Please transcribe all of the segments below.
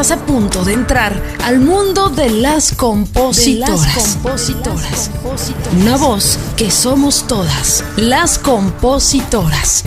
Estás a punto de entrar al mundo de las compositoras. compositoras. Una voz que somos todas, las compositoras.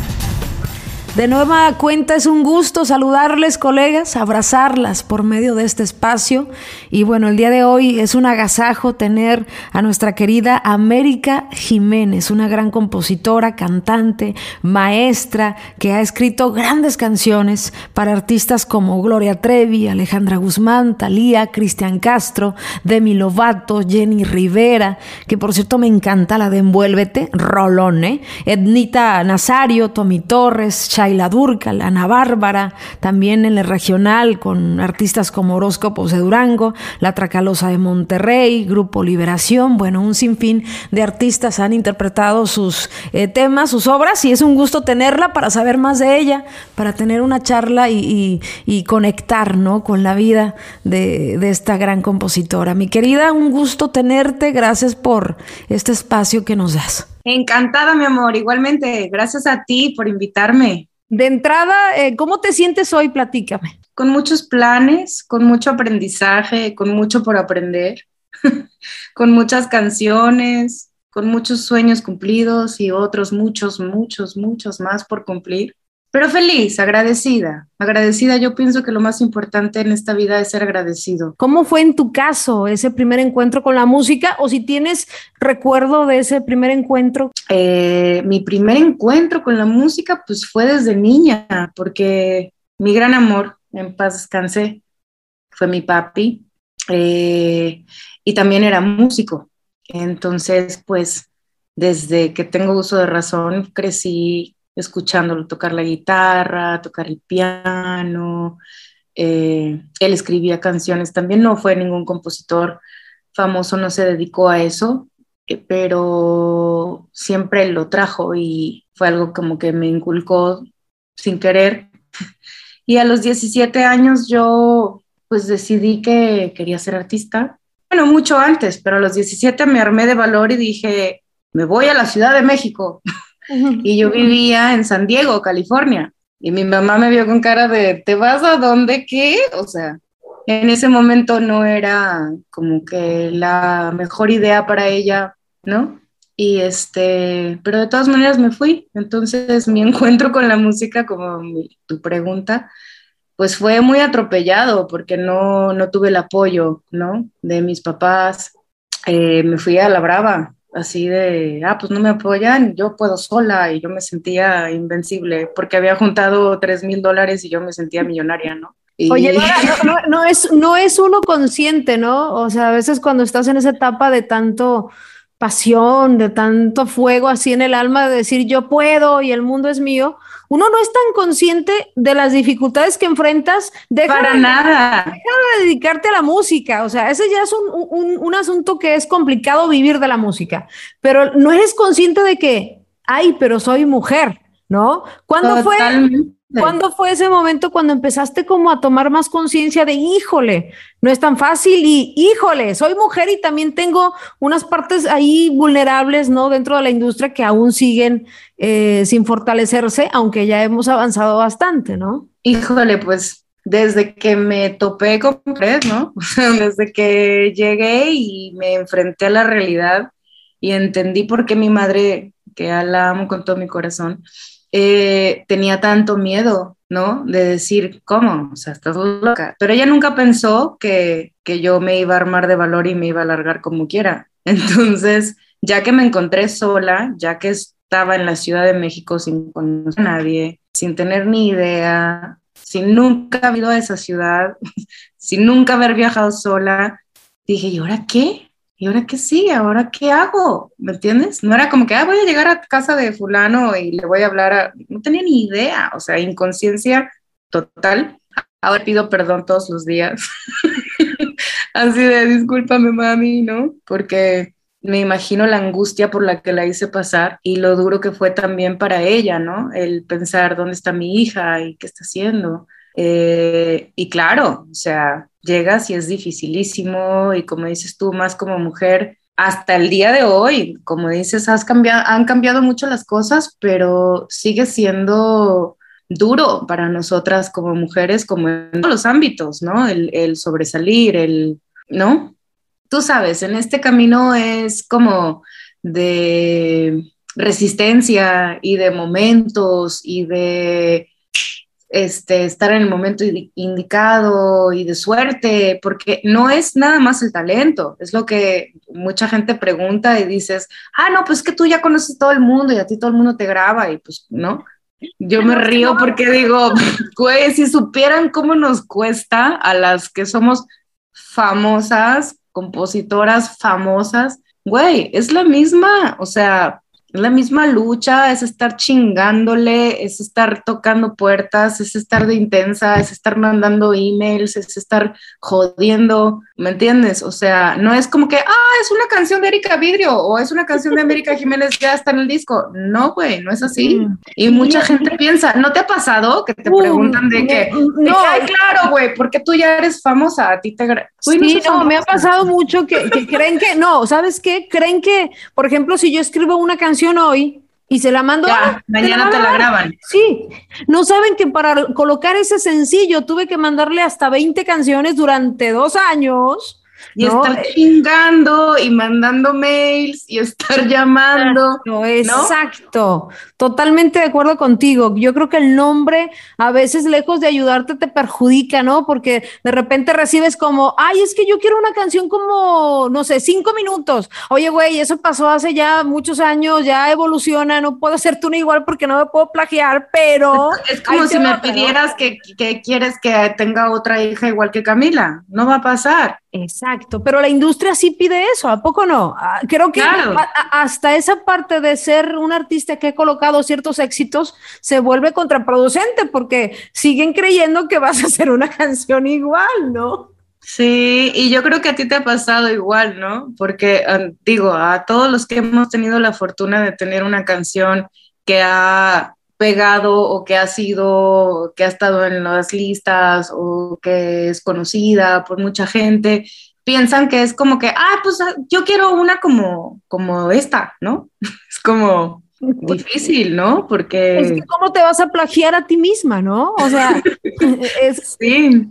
De nueva cuenta es un gusto saludarles colegas, abrazarlas por medio de este espacio y bueno, el día de hoy es un agasajo tener a nuestra querida América Jiménez, una gran compositora, cantante, maestra que ha escrito grandes canciones para artistas como Gloria Trevi, Alejandra Guzmán, Talía, Cristian Castro, Demi Lovato, Jenny Rivera, que por cierto me encanta la de Envuélvete, Rolón, ¿eh? Ednita Nazario, Tommy Torres, Shaila Durcal, Ana Bárbara, también en el regional con artistas como Horóscopos de Durango, La Tracalosa de Monterrey, Grupo Liberación, bueno, un sinfín de artistas han interpretado sus eh, temas, sus obras y es un gusto tenerla para saber más de ella, para tener una charla y, conectar ¿no? con la vida de esta gran compositora. Mi querida, un gusto tenerte, gracias por este espacio que nos das. Encantada, mi amor, igualmente. Gracias a ti por invitarme. De entrada, eh, ¿cómo te sientes hoy? Platícame. Con muchos planes, con mucho aprendizaje, con mucho por aprender, con muchas canciones, con muchos sueños cumplidos y otros muchos, muchos, muchos más por cumplir. Pero feliz, agradecida. Agradecida, yo pienso que lo más importante en esta vida es ser agradecido. ¿Cómo fue en tu caso ese primer encuentro con la música? O si tienes recuerdo de ese primer encuentro. Eh, mi primer encuentro con la música pues fue desde niña, porque mi gran amor, en paz descanse, fue mi papi eh, y también era músico. Entonces pues desde que tengo uso de razón crecí escuchándolo tocar la guitarra, tocar el piano. eh, él escribía canciones, también no fue ningún compositor famoso, no se dedicó a eso, eh, pero siempre lo trajo y fue algo como que me inculcó sin querer. Y a los 17 años yo pues decidí que quería ser artista. Bueno, mucho antes, pero a los 17 me armé de valor y dije, me voy a la Ciudad de México. Y yo vivía en San Diego, California. Y mi mamá me vio con cara de, ¿te vas a dónde? ¿Qué? O sea, en ese momento no era como que la mejor idea para ella, ¿no? Y este, pero de todas maneras me fui. Entonces mi encuentro con la música, como mi- tu pregunta, pues fue muy atropellado porque no, no tuve el apoyo, ¿no? De mis papás. Eh, me fui a la brava, así de, ah, pues no me apoyan, yo puedo sola y yo me sentía invencible porque había juntado tres mil dólares y yo me sentía millonaria, ¿no? Y- Oye, Laura, no, no- no es, no es uno consciente, ¿no? O sea, a veces cuando estás en esa etapa de tanto pasión, de tanto fuego así en el alma, de decir yo puedo y el mundo es mío, uno no es tan consciente de las dificultades que enfrentas. Deja para de- nada. de dedicarte a la música. O sea, ese ya es un, un- un asunto que es complicado vivir de la música, pero no eres consciente de que, ay, pero soy mujer, ¿no? ¿Cuándo fue? ¿Cuándo fue ese momento cuando empezaste como a tomar más conciencia de, híjole, no es tan fácil y, híjole, soy mujer y también tengo unas partes ahí vulnerables, ¿no? Dentro de la industria que aún siguen eh, sin fortalecerse, aunque ya hemos avanzado bastante, ¿no? Híjole, pues desde que me topé con Fred, ¿no? Desde que llegué y me enfrenté a la realidad y entendí por qué mi madre, que ya la amo con todo mi corazón, eh, tenía tanto miedo, ¿no? De decir, ¿cómo? O sea, estás loca. Pero ella nunca pensó que, que yo me iba a armar de valor y me iba a largar como quiera. Entonces, ya que me encontré sola, ya que estaba en la Ciudad de México sin conocer a nadie, sin tener ni idea, sin nunca haber ido a esa ciudad, sin nunca haber viajado sola, dije, ¿y ahora qué? ¿Y ahora qué sigue? ¿Ahora qué hago? ¿Me entiendes? No era como que, ah, voy a llegar a casa de fulano y le voy a hablar a... No tenía ni idea, o sea, inconsciencia total. Ahora pido perdón todos los días. Así de, discúlpame, mami, ¿no? Porque me imagino la angustia por la que la hice pasar y lo duro que fue también para ella, ¿no? El pensar dónde está mi hija y qué está haciendo. Eh, y claro, o sea, llegas y es dificilísimo y como dices tú, más como mujer, hasta el día de hoy, como dices, has cambiado, han cambiado mucho las cosas, pero sigue siendo duro para nosotras como mujeres, como en todos los ámbitos, ¿no? El, el sobresalir, el, ¿no? Tú sabes, en este camino es como de resistencia y de momentos y de este, estar en el momento indicado y de suerte, porque no es nada más el talento, es lo que mucha gente pregunta y dices, ah, no, pues que tú ya conoces todo el mundo y a ti todo el mundo te graba y pues no. Yo me río porque digo, güey, si supieran cómo nos cuesta a las que somos famosas, compositoras famosas, güey, es la misma, o sea, la misma lucha, es estar chingándole, es estar tocando puertas, es estar de intensa, es estar mandando emails, es estar jodiendo, ¿me entiendes? O sea, no es como que, ah, es una canción de Erika Vidrio o es una canción de América Jiménez, ya está en el disco. No, güey, no es así. Y mucha gente piensa, ¿no te ha pasado que te uh, preguntan de que, no, claro, güey, porque tú ya eres famosa, a ti te... sí, no, me ha pasado mucho que, que creen que, no, ¿sabes qué? Creen que, por ejemplo, si yo escribo una canción, hoy y se la mando. mañana te la, graban. Sí, no saben que para colocar ese sencillo tuve que mandarle hasta 20 canciones durante dos años y estar chingando y mandando mails y estar llamando. No, exacto. Totalmente de acuerdo contigo. Yo creo que el nombre a veces lejos de ayudarte te perjudica, ¿no? Porque de repente recibes como, ay, es que yo quiero una canción como, no sé, cinco minutos. Oye, güey, eso pasó hace ya muchos años, ya evoluciona, no puedo hacer tú igual porque no me puedo plagiar, pero... Es como si me pidieras que, que quieres que tenga otra hija igual que Camila. No va a pasar. Exacto, pero la industria sí pide eso, ¿a poco no? Ah, creo que hasta esa parte de ser un artista que ha colocado ciertos éxitos se vuelve contraproducente porque siguen creyendo que vas a hacer una canción igual, ¿no? Sí, y yo creo que a ti te ha pasado igual, ¿no? Porque ah, digo, a todos los que hemos tenido la fortuna de tener una canción que ha pegado o que ha sido, que ha estado en las listas o que es conocida por mucha gente, piensan que es como que, ah, pues ah, yo quiero una como, como esta, ¿no? Es como difícil, ¿no? Porque... Es que cómo te vas a plagiar a ti misma, ¿no? O sea, es... Sí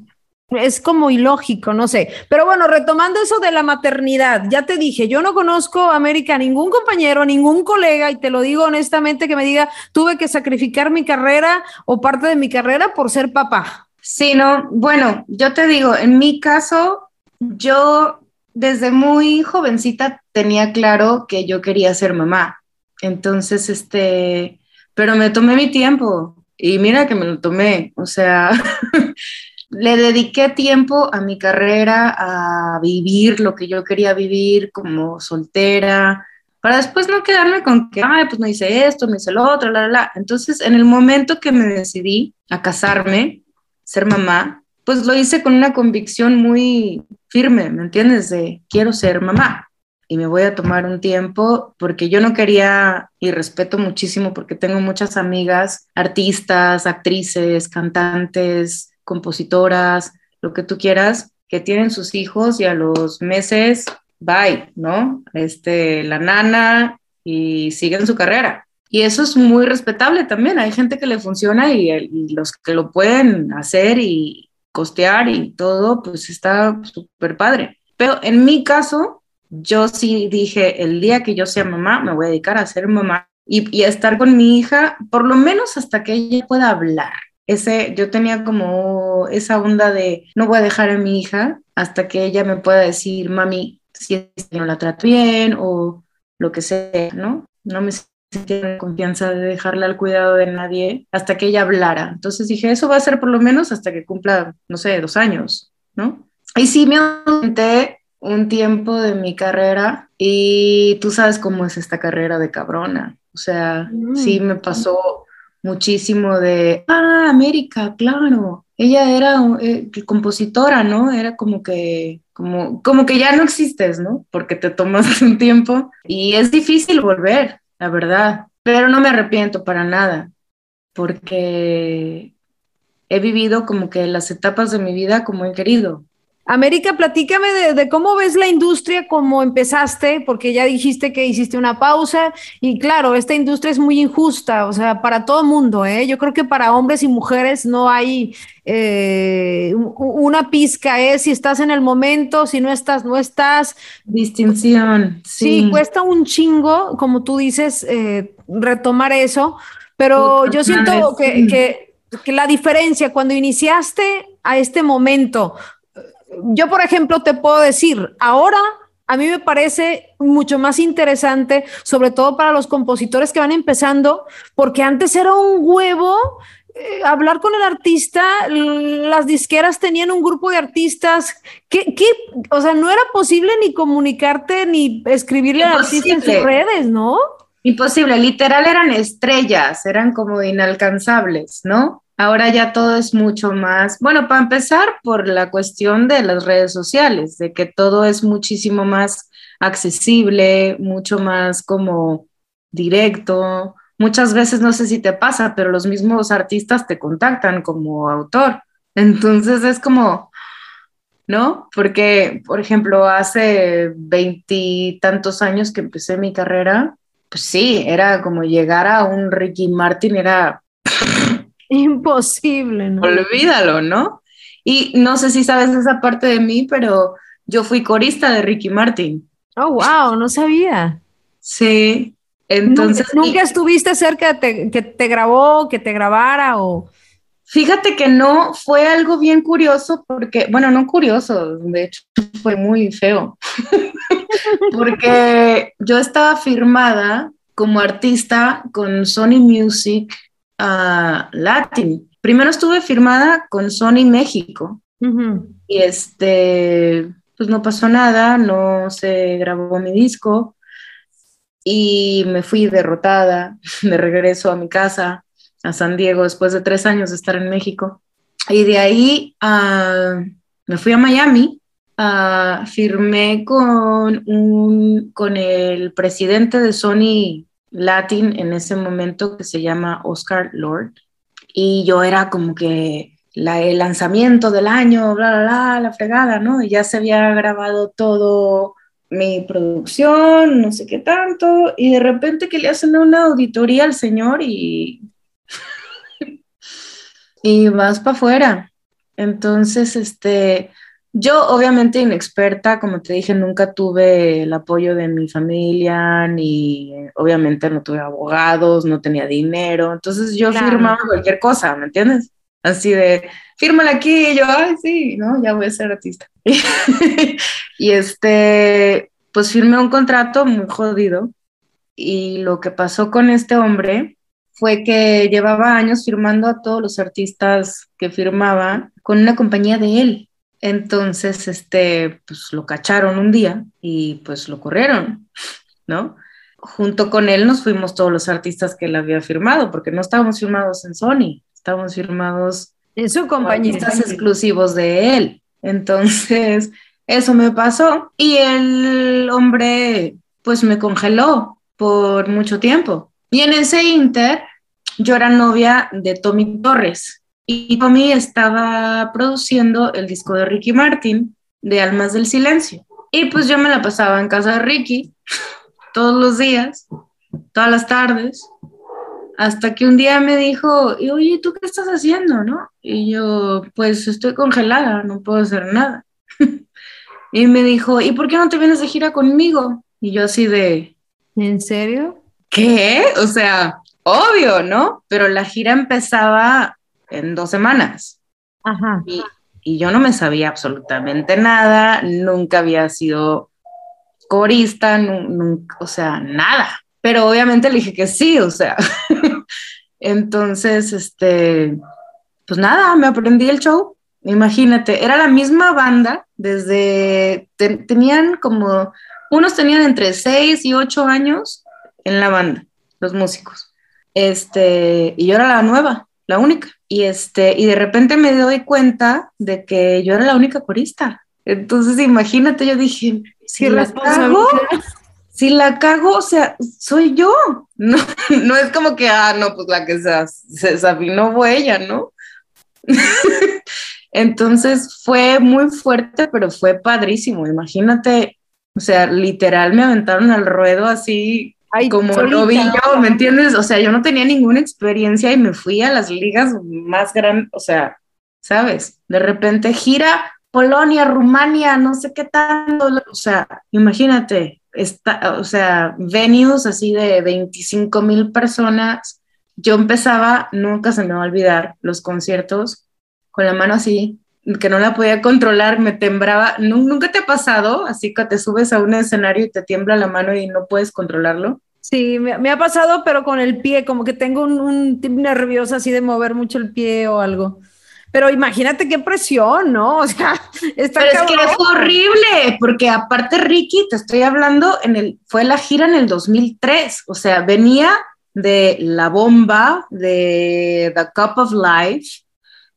es como ilógico, no sé. Pero bueno, retomando eso de la maternidad, ya te dije, yo no conozco a América ningún compañero, ningún colega, y te lo digo honestamente, que me diga, tuve que sacrificar mi carrera o parte de mi carrera por ser papá. Sí, no, bueno, yo te digo, en mi caso, yo desde muy jovencita tenía claro que yo quería ser mamá. Entonces, este, pero me tomé mi tiempo y mira que me lo tomé, o sea, le dediqué tiempo a mi carrera, a vivir lo que yo quería vivir como soltera, para después no quedarme con que, ay, pues no hice esto, no hice lo otro, la, la, la. Entonces, en el momento que me decidí a casarme, ser mamá, pues lo hice con una convicción muy firme, ¿me entiendes? De quiero ser mamá y me voy a tomar un tiempo porque yo no quería, y respeto muchísimo porque tengo muchas amigas, artistas, actrices, cantantes, compositoras, lo que tú quieras, que tienen sus hijos y a los meses, bye, ¿no? Este, la nana y siguen su carrera. Y eso es muy respetable también. Hay gente que le funciona y, los que lo pueden hacer y costear y todo, pues está súper padre. Pero en mi caso, yo sí dije, el día que yo sea mamá, me voy a dedicar a ser mamá y a estar con mi hija, por lo menos hasta que ella pueda hablar ese, yo tenía como esa onda de no voy a dejar a mi hija hasta que ella me pueda decir, mami, si no la trato bien o lo que sea, ¿no? No me sentía confianza de dejarla al cuidado de nadie hasta que ella hablara. Entonces dije, eso va a ser por lo menos hasta que cumpla, no sé, dos años, ¿no? Y sí me aumenté un tiempo de mi carrera y tú sabes cómo es esta carrera de cabrona. O sea, sí me pasó muchísimo de, ah, América, claro, ella era eh, compositora, ¿no? Era como que, como, como que ya no existes, ¿no? Porque te tomas un tiempo y es difícil volver, la verdad, pero no me arrepiento para nada, porque he vivido como que las etapas de mi vida como he querido. América, platícame de, de, cómo ves la industria, cómo empezaste, porque ya dijiste que hiciste una pausa y claro, esta industria es muy injusta, o sea, para todo mundo, ¿eh? Yo creo que para hombres y mujeres no hay eh, una pizca, ¿eh? Si estás en el momento, si no estás, no estás. Distinción. Sí, sí cuesta un chingo, como tú dices, eh, retomar eso, pero yo siento que, que, que la diferencia cuando iniciaste a este momento, yo, por ejemplo, te puedo decir, ahora a mí me parece mucho más interesante, sobre todo para los compositores que van empezando, porque antes era un huevo eh, hablar con el artista, las disqueras tenían un grupo de artistas que, o sea, no era posible ni comunicarte ni escribirle al artista en sus redes, ¿no? Imposible, literal eran estrellas, eran como inalcanzables, ¿no? Ahora ya todo es mucho más, bueno, para empezar por la cuestión de las redes sociales, de que todo es muchísimo más accesible, mucho más como directo. Muchas veces, no sé si te pasa, pero los mismos artistas te contactan como autor. Entonces es como, ¿no? Porque, por ejemplo, hace veintitantos años que empecé mi carrera, pues sí, era como llegar a un Ricky Martin, era Imposible, ¿no? Olvídalo, ¿no? Y no sé si sabes esa parte de mí, pero yo fui corista de Ricky Martin. Oh, wow, no sabía. Sí, entonces... ¿Nunca, estuviste cerca de que te grabó, que te grabara o...? Fíjate que no, fue algo bien curioso porque, bueno, no curioso, de hecho fue muy feo, porque yo estaba firmada como artista con Sony Music Latin. Primero estuve firmada con Sony México y este, pues no pasó nada, no se grabó mi disco y me fui derrotada de regreso a mi casa, a San Diego, después de tres años de estar en México. Y de ahí uh, me fui a Miami, uh, firmé con, un, con el presidente de Sony Latin en ese momento que se llama Oscar Lord. Y yo era como que la, el lanzamiento del año, bla, bla, bla, la fregada, ¿no? Y ya se había grabado todo mi producción, no sé qué tanto, y de repente que le hacen una auditoría al señor y, y vas para afuera. Entonces, este, yo, obviamente, inexperta, como te dije, nunca tuve el apoyo de mi familia, ni obviamente no tuve abogados, no tenía dinero. Entonces yo firmaba cualquier cosa, ¿me entiendes? Así de, fírmala aquí, y yo, ay, sí, ¿no? Ya voy a ser artista. y este, pues firmé un contrato muy jodido. Y lo que pasó con este hombre fue que llevaba años firmando a todos los artistas que firmaba con una compañía de él. Entonces, este, pues lo cacharon un día y pues lo corrieron, ¿no? Junto con él nos fuimos todos los artistas que él había firmado, porque no estábamos firmados en Sony, estábamos firmados en su compañía. Artistas exclusivos de él. Entonces, eso me pasó y el hombre pues me congeló por mucho tiempo. Y en ese inter, yo era novia de Tommy Torres, y Tommy estaba produciendo el disco de Ricky Martin, de Almas del Silencio. Y pues yo me la pasaba en casa de Ricky todos los días, todas las tardes, hasta que un día me dijo, y, oye, ¿tú qué estás haciendo? ¿no? Y yo, pues estoy congelada, no puedo hacer nada. y me dijo, ¿y por qué no te vienes de gira conmigo? Y yo así de... ¿En serio? ¿Qué? O sea, obvio, ¿no? Pero la gira empezaba en dos semanas. Ajá. Y, yo no me sabía absolutamente nada, nunca había sido corista, nunca, o sea, nada. Pero obviamente le dije que sí, o sea. Entonces, este, pues nada, me aprendí el show. Imagínate, era la misma banda desde, tenían como, unos tenían entre seis y ocho años en la banda, los músicos. Este, y yo era la nueva, la única. Y, este, y de repente me doy cuenta de que yo era la única corista. Entonces, imagínate, yo dije, si la cago, si la cago, o sea, soy yo. No, no es como que, ah, no, pues la que se, se desafinó fue ella, ¿no? Entonces fue muy fuerte, pero fue padrísimo. Imagínate, o sea, literal me aventaron al ruedo así como lo vi yo, ¿me entiendes? O sea, yo no tenía ninguna experiencia y me fui a las ligas más grandes, o sea, ¿sabes? De repente gira Polonia, Rumania, no sé qué tanto, o sea, imagínate, está, o sea, venues así de 25 mil personas. Yo empezaba, nunca se me va a olvidar, los conciertos con la mano así, que no la podía controlar, me temblaba. ¿Nunca te ha pasado así que te subes a un escenario y te tiembla la mano y no puedes controlarlo? Sí, me, ha pasado, pero con el pie, como que tengo un, un tip nervioso así de mover mucho el pie o algo. Pero imagínate qué presión, ¿no? O sea, está Pero es que es horrible, porque aparte Ricky, te estoy hablando, en el, fue la gira en el 2003, o sea, venía de La Bomba, de The Cup of Life,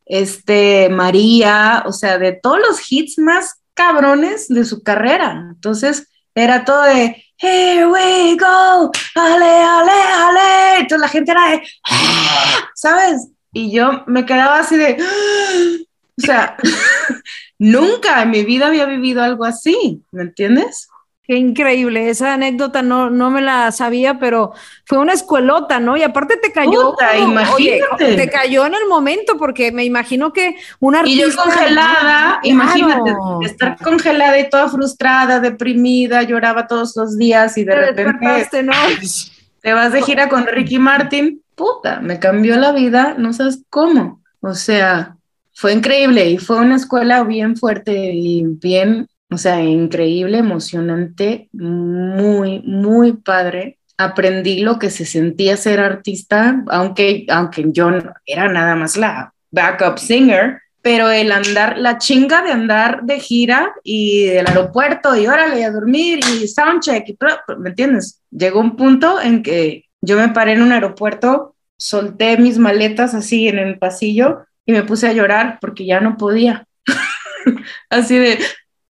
este, María, o sea, de todos los hits más cabrones de su carrera. Entonces, era todo de, here we go, ale, ale, ale. Entonces la gente era de, ah", ¿sabes? Y yo me quedaba así de, ah", o sea, nunca en mi vida había vivido algo así, ¿me entiendes? Qué increíble, esa anécdota no, no me la sabía, pero fue una escuelota, ¿no? Y aparte te cayó, imagínate. te cayó en el momento, porque me imagino que una artista... Y yo congelada, imagínate, estar congelada y toda frustrada, deprimida, lloraba todos los días y de repente... ¿no? Te vas de gira con Ricky Martin, puta, me cambió la vida, no sabes cómo. O sea, fue increíble y fue una escuela bien fuerte y bien o sea, increíble, emocionante, muy, muy padre. Aprendí lo que se sentía ser artista, aunque, aunque yo era nada más la backup singer, pero el andar, la chinga de andar de gira y del aeropuerto y órale a dormir y soundcheck, y, ¿me entiendes? Llegó un punto en que yo me paré en un aeropuerto, solté mis maletas así en el pasillo y me puse a llorar porque ya no podía. así de,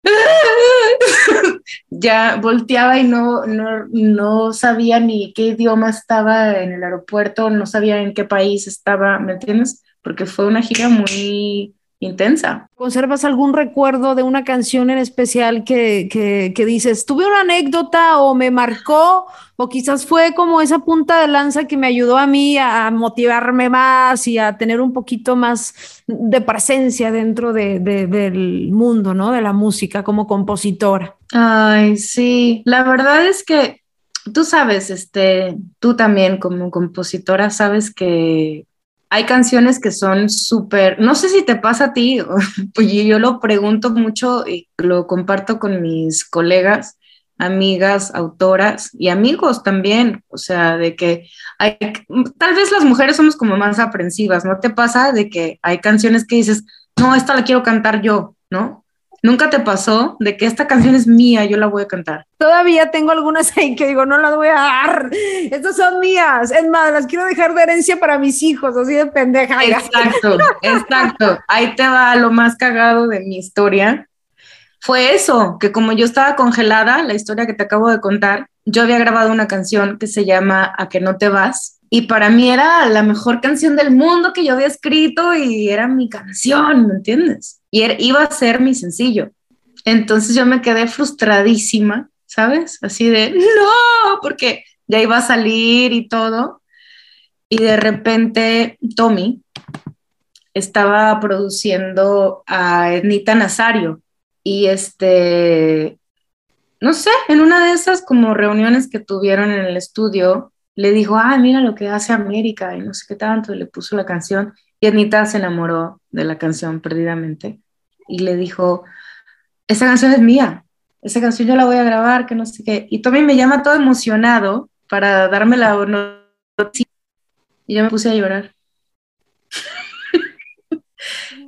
ya volteaba y no, no, no, sabía ni qué idioma estaba en el aeropuerto, no sabía en qué país estaba, ¿me entiendes? Porque fue una gira muy intensa. ¿Conservas algún recuerdo de una canción en especial que, que, que, dices, tuve una anécdota o me marcó, o quizás fue como esa punta de lanza que me ayudó a mí a, motivarme más y a tener un poquito más de presencia dentro de, del mundo, ¿no? De la música como compositora. Ay, sí, la verdad es que tú sabes, este, tú también como compositora sabes que hay canciones que son súper, no sé si te pasa a ti, pues yo lo pregunto mucho y lo comparto con mis colegas, amigas, autoras y amigos también, o sea, de que hay, tal vez las mujeres somos como más aprensivas, ¿no te pasa de que hay canciones que dices, no, esta la quiero cantar yo, ¿no? ¿Nunca te pasó de que esta canción es mía, yo la voy a cantar? Todavía tengo algunas ahí que digo, no las voy a dar, estas son mías, es más, las quiero dejar de herencia para mis hijos, así de pendeja. Exacto, exacto. Ahí te va lo más cagado de mi historia. Fue eso, que como yo estaba congelada, la historia que te acabo de contar, yo había grabado una canción que se llama A que no te vas, y para mí era la mejor canción del mundo que yo había escrito y era mi canción, ¿me entiendes? Y iba a ser mi sencillo. Entonces yo me quedé frustradísima, ¿sabes? Así de, no, porque ya iba a salir y todo. Y de repente Tommy estaba produciendo a Ednita Nazario y este, no sé, en una de esas como reuniones que tuvieron en el estudio, le dijo, ah, mira lo que hace América y no sé qué tanto, le puso la canción y Anita se enamoró de la canción perdidamente y le dijo, esa canción es mía, esa canción yo la voy a grabar, que no sé qué. Y Tommy me llama todo emocionado para darme la noticia y yo me puse a llorar.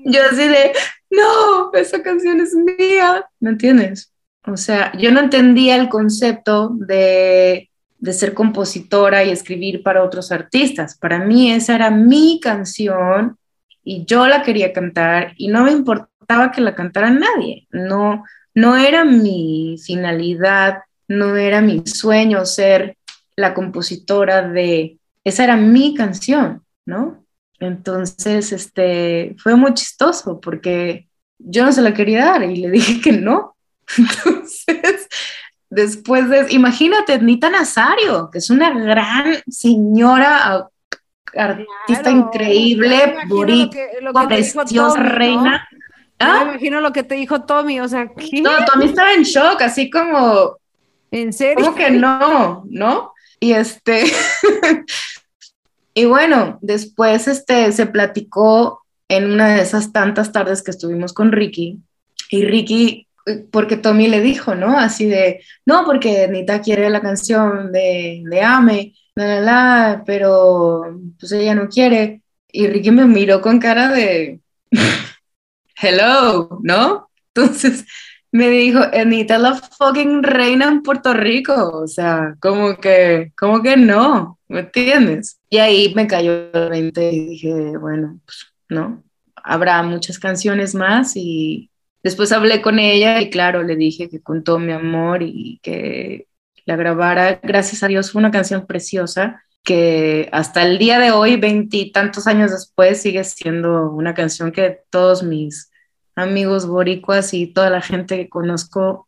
yo así de, no, esa canción es mía, ¿me entiendes? O sea, yo no entendía el concepto de de ser compositora y escribir para otros artistas. Para mí esa era mi canción y yo la quería cantar y no me importaba que la cantara nadie. No, no era mi finalidad, no era mi sueño ser la compositora de... Esa era mi canción, ¿no? Entonces, este, fue muy chistoso porque yo no se la quería dar y le dije que no. Entonces, después de, imagínate, Nita Nazario, que es una gran señora, artista increíble, boricua, preciosa, reina. ¿Ah? Me imagino lo que te dijo Tommy, o sea, ¿qué? No, Tommy estaba en shock, así como... ¿En serio? Como que no, ¿no? Y este... y bueno, después este, se platicó en una de esas tantas tardes que estuvimos con Ricky, y Ricky, porque Tommy le dijo, ¿no? Así de, no, porque Nita quiere la canción de, de Ame, la, la, la, pero pues ella no quiere. Y Ricky me miró con cara de hello, ¿no? Entonces me dijo, Anita la fucking reina en Puerto Rico, o sea, como que, como que no, ¿me entiendes? Y ahí me cayó el 20 y dije, bueno, pues no, habrá muchas canciones más y después hablé con ella y claro, le dije que contó mi amor y que la grabara. Gracias a Dios fue una canción preciosa que hasta el día de hoy, veintitantos años después, sigue siendo una canción que todos mis amigos boricuas y toda la gente que conozco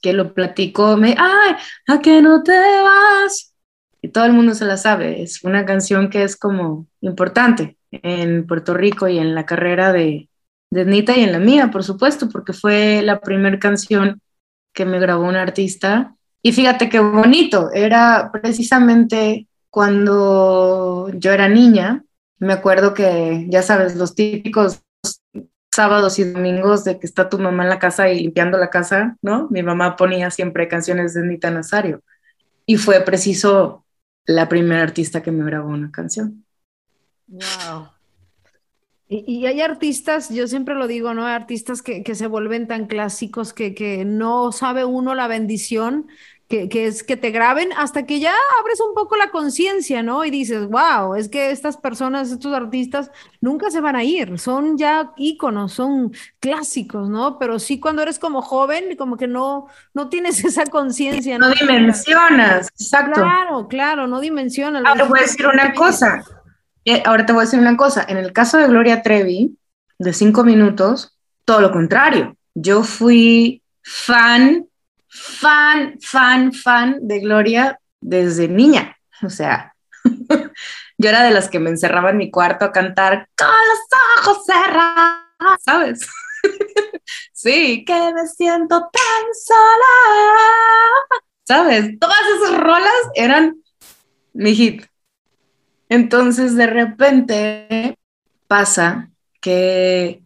que lo platico, me, ay, ¿a que no te vas? Y todo el mundo se la sabe, es una canción que es como importante en Puerto Rico y en la carrera de, de Nita y en la mía, por supuesto, porque fue la primera canción que me grabó un artista. Y fíjate qué bonito, era precisamente cuando yo era niña, me acuerdo que, ya sabes, los típicos sábados y domingos de que está tu mamá en la casa y limpiando la casa, ¿no? Mi mamá ponía siempre canciones de Nita Nazario. Y fue preciso la primera artista que me grabó una canción. Wow. Y, hay artistas, yo siempre lo digo, ¿no? Artistas que, que se vuelven tan clásicos que, que, no sabe uno la bendición que, es que te graben hasta que ya abres un poco la conciencia, ¿no? Y dices, wow, es que estas personas, estos artistas, nunca se van a ir, son ya íconos, son clásicos, ¿no? Pero sí cuando eres como joven, como que no, no tienes esa conciencia. No, dimensionas, exacto. Claro, claro, no dimensionas. Ahora te voy a decir una cosa, eh, ahora te voy a decir una cosa, en el caso de Gloria Trevi, de cinco minutos, todo lo contrario, yo fui fan fan, fan, fan de Gloria desde niña. O sea, yo era de las que me encerraba en mi cuarto a cantar con los ojos cerrados, ¿sabes? sí, que me siento tan sola. ¿Sabes? Todas esas rolas eran mi hit. Entonces, de repente pasa que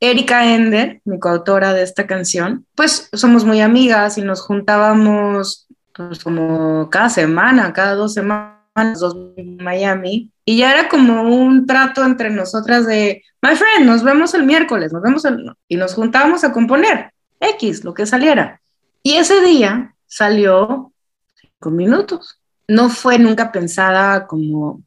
Erika Ender, mi coautora de esta canción, pues somos muy amigas y nos juntábamos pues, como cada semana, cada dos semanas, dos en Miami. Y ya era como un trato entre nosotras de, my friend, nos vemos el miércoles, nos vemos el... Y nos juntábamos a componer X, lo que saliera. Y ese día salió cinco minutos. No fue nunca pensada como,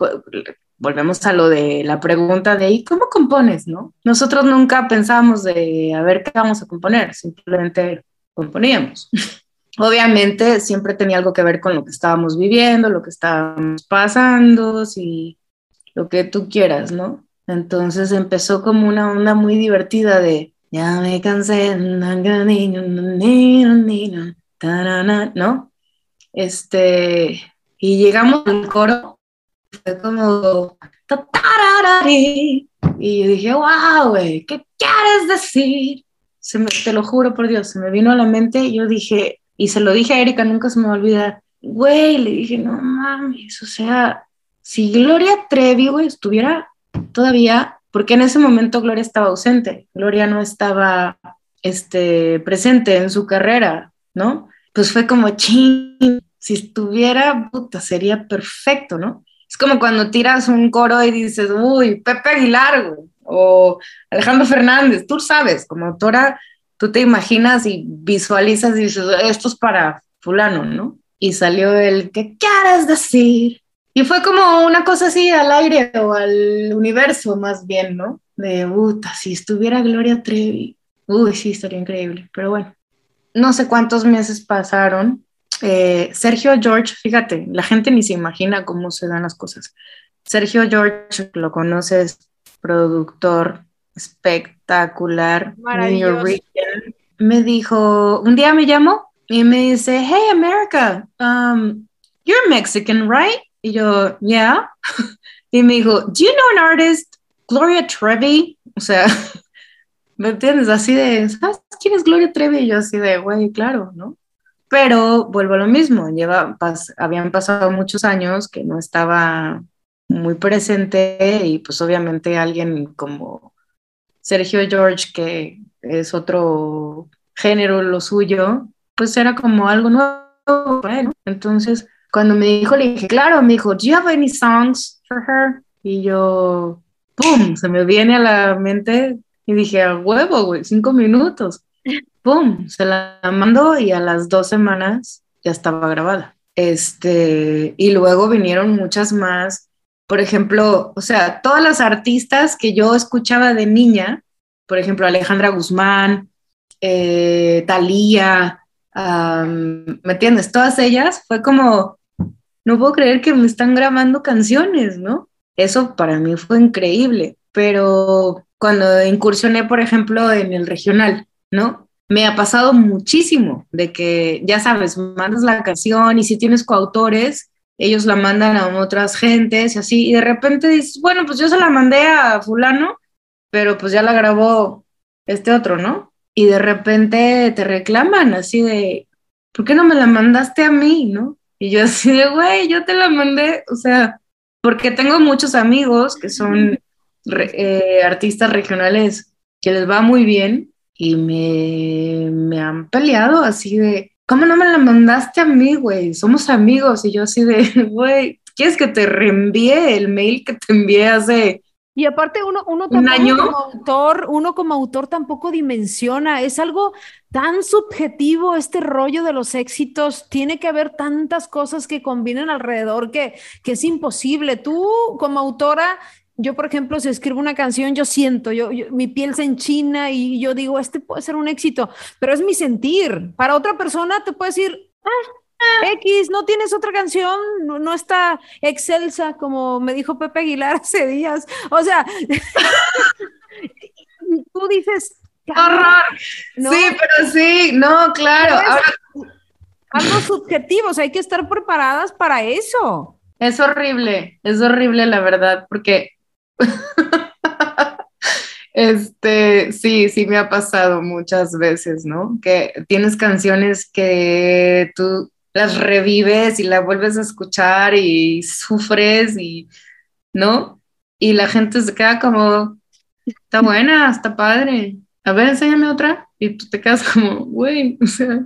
volvemos a lo de la pregunta de ¿y cómo compones? ¿no? Nosotros nunca pensábamos de a ver qué vamos a componer, simplemente componíamos. Obviamente siempre tenía algo que ver con lo que estábamos viviendo, lo que estábamos pasando, si lo que tú quieras, ¿no? Entonces empezó como una onda muy divertida de ya me cansé, ¿no? Este, y llegamos al coro fue como... Y yo dije, wow, güey, ¿qué quieres decir? Se me, te lo juro por Dios, se me vino a la mente y yo dije, y se lo dije a Erika, nunca se me va a olvidar, güey, le dije, no mames, o sea, si Gloria Trevi, güey, estuviera todavía, porque en ese momento Gloria estaba ausente, Gloria no estaba este, presente en su carrera, ¿no? Pues fue como, ching, si estuviera, puta, sería perfecto, ¿no? Es como cuando tiras un coro y dices, uy, Pepe Aguilar o Alejandro Fernández, tú sabes, como autora, tú te imaginas y visualizas y dices, esto es para fulano, ¿no? Y salió el, ¿qué quieres decir? Y fue como una cosa así al aire o al universo más bien, ¿no? De, puta, si estuviera Gloria Trevi, uy, sí, estaría increíble, pero bueno. No sé cuántos meses pasaron eh, Sergio George, fíjate, la gente ni se imagina cómo se dan las cosas. Sergio George, lo conoces, productor espectacular, Maravilloso. Me dijo, un día me llamó y me dice, hey America, um, you're Mexican, right? Y yo, yeah. Y me dijo, do you know an artist, Gloria Trevi? O sea, ¿me entiendes? Así de, ¿sabes quién es Gloria Trevi? Y yo así de, güey, claro, ¿no? Pero vuelvo a lo mismo, lleva, pas- habían pasado muchos años que no estaba muy presente y pues obviamente alguien como Sergio George, que es otro género lo suyo, pues era como algo nuevo para él. Entonces, cuando me dijo, le dije, claro, me dijo, do you have any songs for her? Y yo, ¡pum! Se me viene a la mente y dije, a huevo, güey, cinco minutos. ¡Pum! Se la mandó y a las dos semanas ya estaba grabada. Este, y luego vinieron muchas más. Por ejemplo, o sea, todas las artistas que yo escuchaba de niña, por ejemplo, Alejandra Guzmán, eh, Thalía, am, ¿me entiendes? Todas ellas fue como, no puedo creer que me están grabando canciones, ¿no? Eso para mí fue increíble, pero cuando incursioné, por ejemplo, en el regional, ¿no? Me ha pasado muchísimo de que, ya sabes, mandas la canción y si tienes coautores, ellos la mandan a otras gentes y así, y de repente dices, bueno, pues yo se la mandé a fulano, pero pues ya la grabó este otro, ¿no? Y de repente te reclaman así de, ¿por qué no me la mandaste a mí, no? Y yo así de, güey, yo te la mandé, o sea, porque tengo muchos amigos que son eh, artistas regionales que les va muy bien y me, me han peleado así de, ¿cómo no me la mandaste a mí, güey? Somos amigos. Y yo así de, güey, ¿quieres que te reenvíe el mail que te envié hace... Y aparte uno, uno ¿Un año? como autor, uno como autor tampoco dimensiona, es algo tan subjetivo este rollo de los éxitos, tiene que haber tantas cosas que combinen alrededor que, que es imposible. Tú como autora, yo por ejemplo, si escribo una canción, yo siento, yo, yo- mi piel se enchina y yo digo, este puede ser un éxito, pero es mi sentir. Para otra persona te puede decir, ah, X, no tienes otra canción, no, no está excelsa, como me dijo Pepe Aguilar hace días. O sea, tú dices, ¡Horror! ¿no? Sí, pero sí, no, claro. Ahora, algo subjetivo, o sea, hay que estar preparadas para eso. es horrible, es horrible la verdad, porque este, sí, sí me ha pasado muchas veces, ¿no? Que tienes canciones que tú las revives y las vuelves a escuchar y sufres y, ¿no? Y la gente se queda como, está buena, está padre. A ver, enséñame otra. Y tú te quedas como, güey, o sea,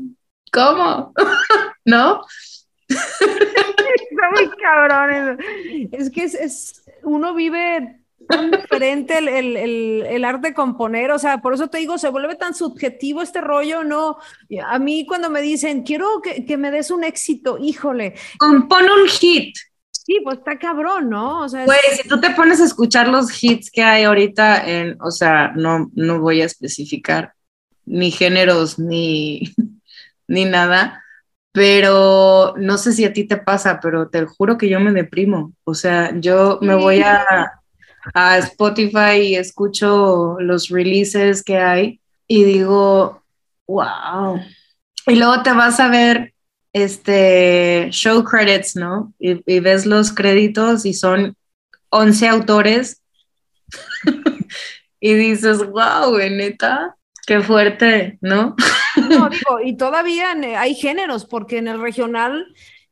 ¿cómo? ¿No? Está muy cabrón. eso. Es que es, es- uno vive tan diferente el, el- el- el arte de componer, o sea, por eso te digo, se vuelve tan subjetivo este rollo, ¿no? A mí cuando me dicen, quiero que, que me des un éxito, híjole, Compone un hit. sí, pues está cabrón, ¿no? O sea, es- Güey, si tú te pones a escuchar los hits que hay ahorita en, o sea, no, no voy a especificar ni géneros ni, ni nada, pero no sé si a ti te pasa, pero te juro que yo me deprimo. O sea, yo me voy a, a Spotify y escucho los releases que hay y digo, wow. Y luego te vas a ver este show credits, ¿no? Y, y ves los créditos y son 11 autores y dices, wow, neta, qué fuerte, ¿no? No, digo, y todavía en- hay géneros, porque en el regional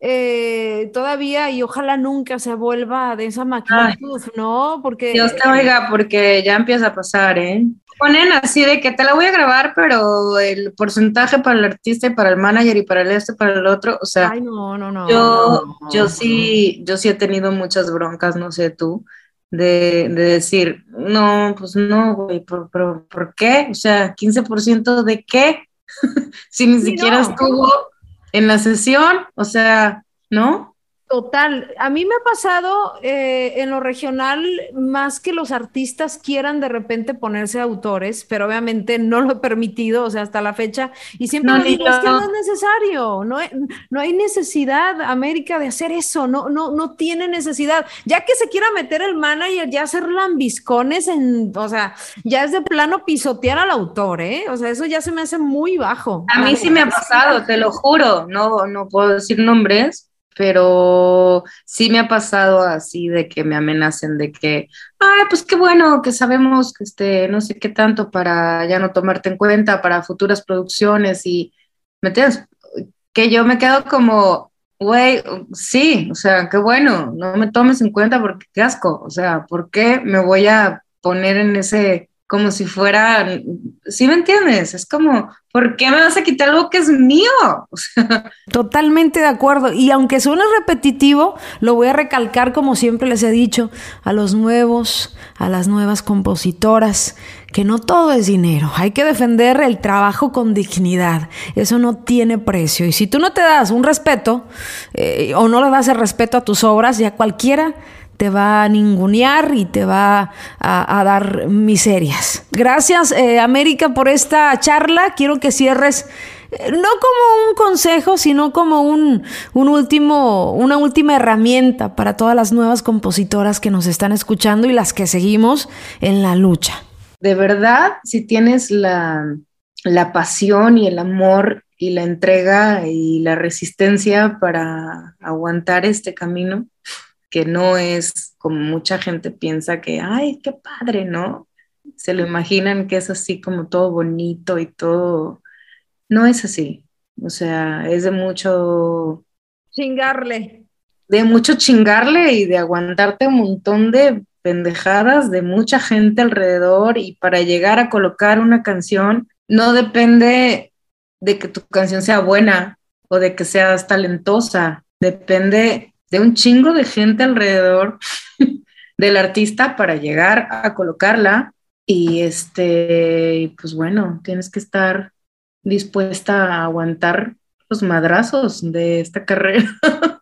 eh, todavía, y ojalá nunca se vuelva de esa magnitud, ¿no? Porque Dios te oiga, porque ya empieza a pasar, ¿eh? Ponen así de que te la voy a grabar, pero el porcentaje para el artista y para el manager y para el este, para el otro, o sea, Ay, no, no, no. Yo, no, yo sí, yo sí he tenido muchas broncas, no sé tú, de, de decir, no, pues no, güey, ¿por, pero, ¿por qué? O sea, 15% de qué? si ni Sí, siquiera estuvo en la sesión, o sea, ¿no? Total, a mí me ha pasado eh, en lo regional más que los artistas quieran de repente ponerse autores, pero obviamente no lo he permitido, o sea, hasta la fecha, y siempre No, digo, es que no es necesario, no hay, no hay necesidad, América, de hacer eso, no, no, no tiene necesidad, ya que se quiera meter el manager, ya hacer lambiscones en, o sea, ya es de plano pisotear al autor, ¿eh? O sea, eso ya se me hace muy bajo. A mí sí me ha pasado, te lo juro, no, no puedo decir nombres, pero sí me ha pasado así de que me amenacen de que, ay, pues qué bueno que sabemos que este, no sé qué tanto para ya no tomarte en cuenta para futuras producciones y, ¿me entiendes? Que yo me quedo como, güey, sí, o sea, qué bueno, no me tomes en cuenta porque qué asco, o sea, ¿por qué me voy a poner en ese, como si fuera, ¿sí me entiendes? Es como, ¿por qué me vas a quitar algo que es mío? Totalmente de acuerdo. Y aunque suene repetitivo, lo voy a recalcar como siempre les he dicho a los nuevos, a las nuevas compositoras, que no todo es dinero. Hay que defender el trabajo con dignidad. Eso no tiene precio. Y si tú no te das un respeto eh, o no le das el respeto a tus obras, ya cualquiera te va a ningunear y te va a, dar miserias. Gracias, eh, América, por esta charla. Quiero que cierres eh, no como un consejo, sino como un, un último, una última herramienta para todas las nuevas compositoras que nos están escuchando y las que seguimos en la lucha. de verdad, si tienes la, la pasión y el amor y la entrega y la resistencia para aguantar este camino, que no es como mucha gente piensa que, ay, qué padre, ¿no? Se lo imaginan que es así como todo bonito y todo. No es así. O sea, es de mucho, Chingarle. de mucho chingarle y de aguantarte un montón de pendejadas de mucha gente alrededor y para llegar a colocar una canción no depende de que tu canción sea buena o de que seas talentosa, depende de un chingo de gente alrededor del artista para llegar a colocarla. Y este, pues bueno, tienes que estar dispuesta a aguantar los madrazos de esta carrera,